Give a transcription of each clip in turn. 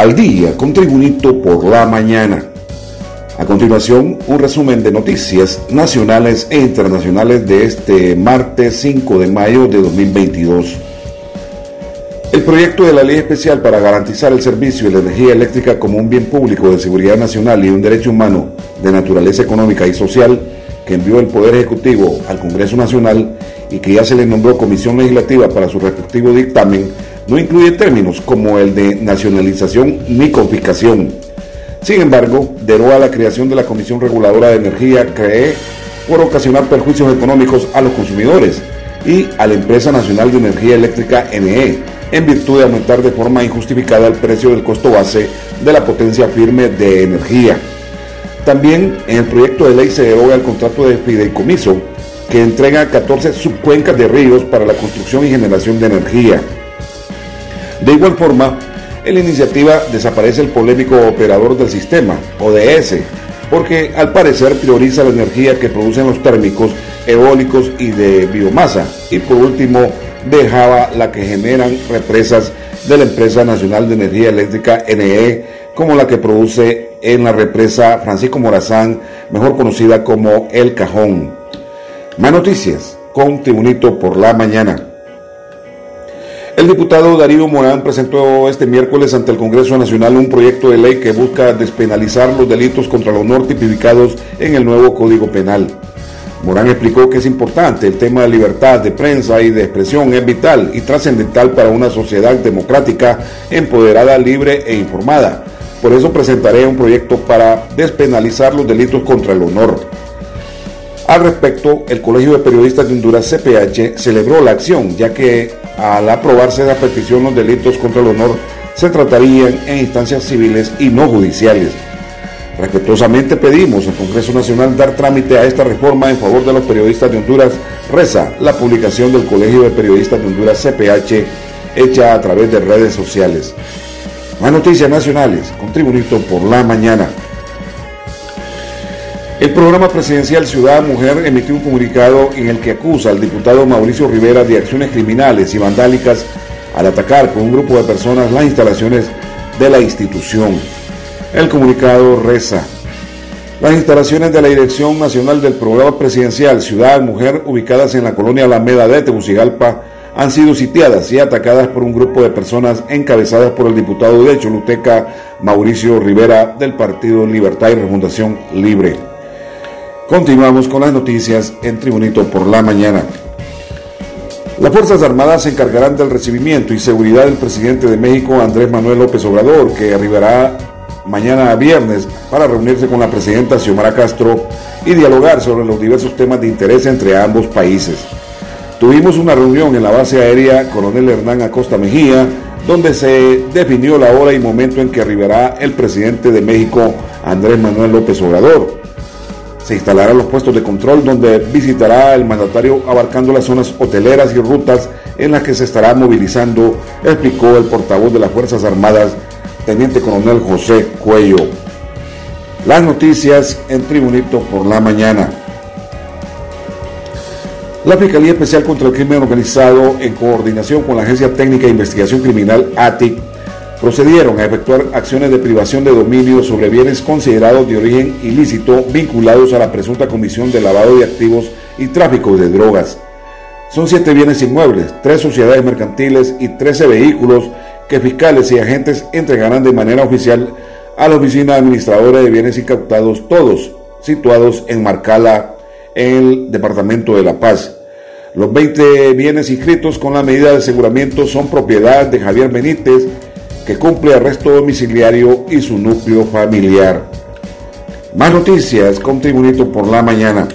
al día con Tribunito por la mañana. A continuación, un resumen de noticias nacionales e internacionales de este martes 5 de mayo de 2022. El proyecto de la ley especial para garantizar el servicio de la energía eléctrica como un bien público de seguridad nacional y un derecho humano de naturaleza económica y social que envió el Poder Ejecutivo al Congreso Nacional y que ya se le nombró comisión legislativa para su respectivo dictamen, no incluye términos como el de nacionalización ni confiscación. Sin embargo, deroga la creación de la Comisión Reguladora de Energía CREE por ocasionar perjuicios económicos a los consumidores y a la Empresa Nacional de Energía Eléctrica NE, en virtud de aumentar de forma injustificada el precio del costo base de la potencia firme de energía. También en el proyecto de ley se deroga el contrato de fideicomiso que entrega 14 subcuencas de ríos para la construcción y generación de energía. De igual forma, en la iniciativa desaparece el polémico operador del sistema, ODS, porque al parecer prioriza la energía que producen los térmicos, eólicos y de biomasa, y por último dejaba la que generan represas de la Empresa Nacional de Energía Eléctrica NE, como la que produce en la represa Francisco Morazán, mejor conocida como El Cajón. Más noticias con Tribunito por la mañana. El diputado Darío Morán presentó este miércoles ante el Congreso Nacional un proyecto de ley que busca despenalizar los delitos contra el honor tipificados en el nuevo Código Penal. Morán explicó que es importante el tema de libertad de prensa y de expresión es vital y trascendental para una sociedad democrática, empoderada, libre e informada. Por eso presentaré un proyecto para despenalizar los delitos contra el honor. Al respecto, el Colegio de Periodistas de Honduras, CPH, celebró la acción, ya que al aprobarse la petición los delitos contra el honor se tratarían en instancias civiles y no judiciales. Respetuosamente pedimos al Congreso Nacional dar trámite a esta reforma en favor de los periodistas de Honduras, reza la publicación del Colegio de Periodistas de Honduras, CPH, hecha a través de redes sociales. Más noticias nacionales, con por la mañana. El programa presidencial Ciudad Mujer emitió un comunicado en el que acusa al diputado Mauricio Rivera de acciones criminales y vandálicas al atacar con un grupo de personas las instalaciones de la institución. El comunicado reza. Las instalaciones de la Dirección Nacional del Programa Presidencial Ciudad Mujer, ubicadas en la colonia Alameda de Tegucigalpa, han sido sitiadas y atacadas por un grupo de personas encabezadas por el diputado de Choluteca, Mauricio Rivera, del Partido Libertad y Refundación Libre. Continuamos con las noticias en Tribunito por la mañana. Las Fuerzas Armadas se encargarán del recibimiento y seguridad del presidente de México, Andrés Manuel López Obrador, que arribará mañana viernes para reunirse con la presidenta Xiomara Castro y dialogar sobre los diversos temas de interés entre ambos países. Tuvimos una reunión en la base aérea Coronel Hernán Acosta Mejía, donde se definió la hora y momento en que arribará el presidente de México, Andrés Manuel López Obrador. Se instalarán los puestos de control donde visitará el mandatario abarcando las zonas hoteleras y rutas en las que se estará movilizando, explicó el portavoz de las Fuerzas Armadas, Teniente Coronel José Cuello. Las noticias en Tribunito por la mañana. La Fiscalía Especial contra el Crimen Organizado, en coordinación con la Agencia Técnica de Investigación Criminal ATIC, procedieron a efectuar acciones de privación de dominio sobre bienes considerados de origen ilícito vinculados a la presunta comisión de lavado de activos y tráfico de drogas. Son siete bienes inmuebles, tres sociedades mercantiles y trece vehículos que fiscales y agentes entregarán de manera oficial a la Oficina Administradora de Bienes Incautados, todos situados en Marcala, en el Departamento de La Paz. Los 20 bienes inscritos con la medida de aseguramiento son propiedad de Javier Benítez, cumple arresto domiciliario y su núcleo familiar. Más noticias con Tribunito por la mañana.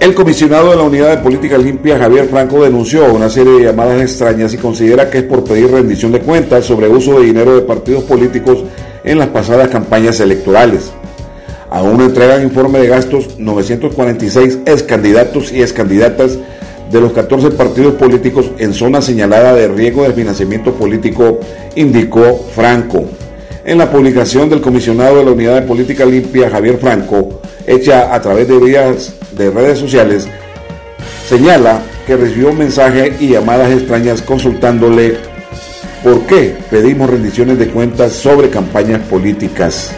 El comisionado de la Unidad de Política Limpia, Javier Franco, denunció una serie de llamadas extrañas y considera que es por pedir rendición de cuentas sobre uso de dinero de partidos políticos en las pasadas campañas electorales. Aún entregan informe de gastos 946 ex candidatos y ex candidatas de los 14 partidos políticos en zona señalada de riesgo de financiamiento político, indicó Franco. En la publicación del comisionado de la Unidad de Política Limpia, Javier Franco, hecha a través de vías de redes sociales, señala que recibió mensajes y llamadas extrañas consultándole ¿Por qué pedimos rendiciones de cuentas sobre campañas políticas?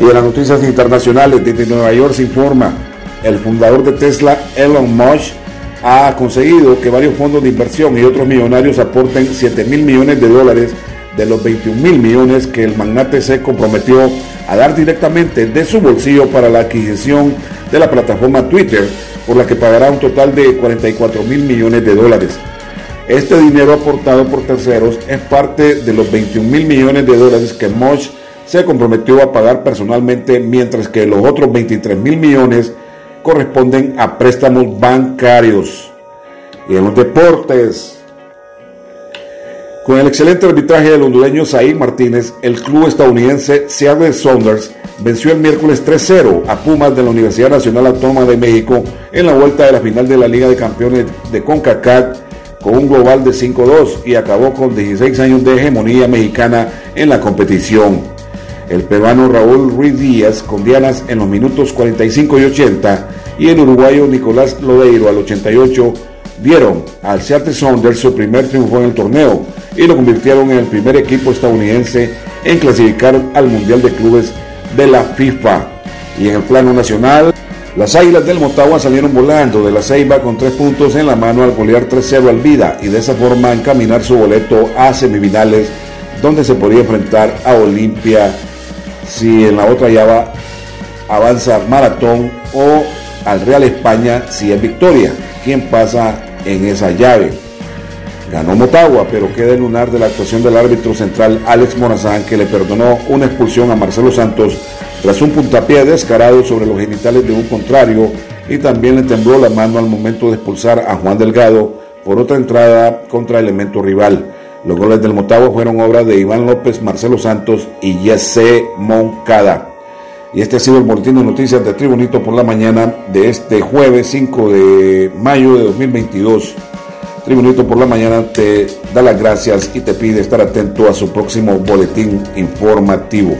Y en las noticias internacionales, desde Nueva York se informa, el fundador de Tesla, Elon Musk, ha conseguido que varios fondos de inversión y otros millonarios aporten 7 mil millones de dólares de los 21 mil millones que el magnate se comprometió a dar directamente de su bolsillo para la adquisición de la plataforma Twitter, por la que pagará un total de 44 mil millones de dólares. Este dinero aportado por terceros es parte de los 21 mil millones de dólares que Mosh se comprometió a pagar personalmente, mientras que los otros 23 mil millones corresponden a préstamos bancarios. Y en los deportes, con el excelente arbitraje del hondureño Saí Martínez, el club estadounidense Seattle Saunders venció el miércoles 3-0 a Pumas de la Universidad Nacional Autónoma de México en la vuelta de la final de la Liga de Campeones de CONCACAF con un global de 5-2 y acabó con 16 años de hegemonía mexicana en la competición. El peruano Raúl Ruiz Díaz con dianas en los minutos 45 y 80 y el uruguayo Nicolás Lodeiro al 88 dieron al Seattle Sounders su primer triunfo en el torneo y lo convirtieron en el primer equipo estadounidense en clasificar al Mundial de Clubes de la FIFA. Y en el plano nacional, las Águilas del Motagua salieron volando de la Ceiba con tres puntos en la mano al golear 3-0 al Vida y de esa forma encaminar su boleto a semifinales donde se podría enfrentar a Olimpia si en la otra llave avanza Maratón o al Real España si es victoria. ¿Quién pasa en esa llave? Ganó Motagua, pero queda el lunar de la actuación del árbitro central Alex Morazán que le perdonó una expulsión a Marcelo Santos tras un puntapié descarado sobre los genitales de un contrario y también le tembló la mano al momento de expulsar a Juan Delgado por otra entrada contra elemento rival. Los goles del Motagua fueron obra de Iván López, Marcelo Santos y Jesse Moncada. Y este ha sido el boletín de noticias de Tribunito por la mañana de este jueves 5 de mayo de 2022. Tribunito por la mañana te da las gracias y te pide estar atento a su próximo boletín informativo.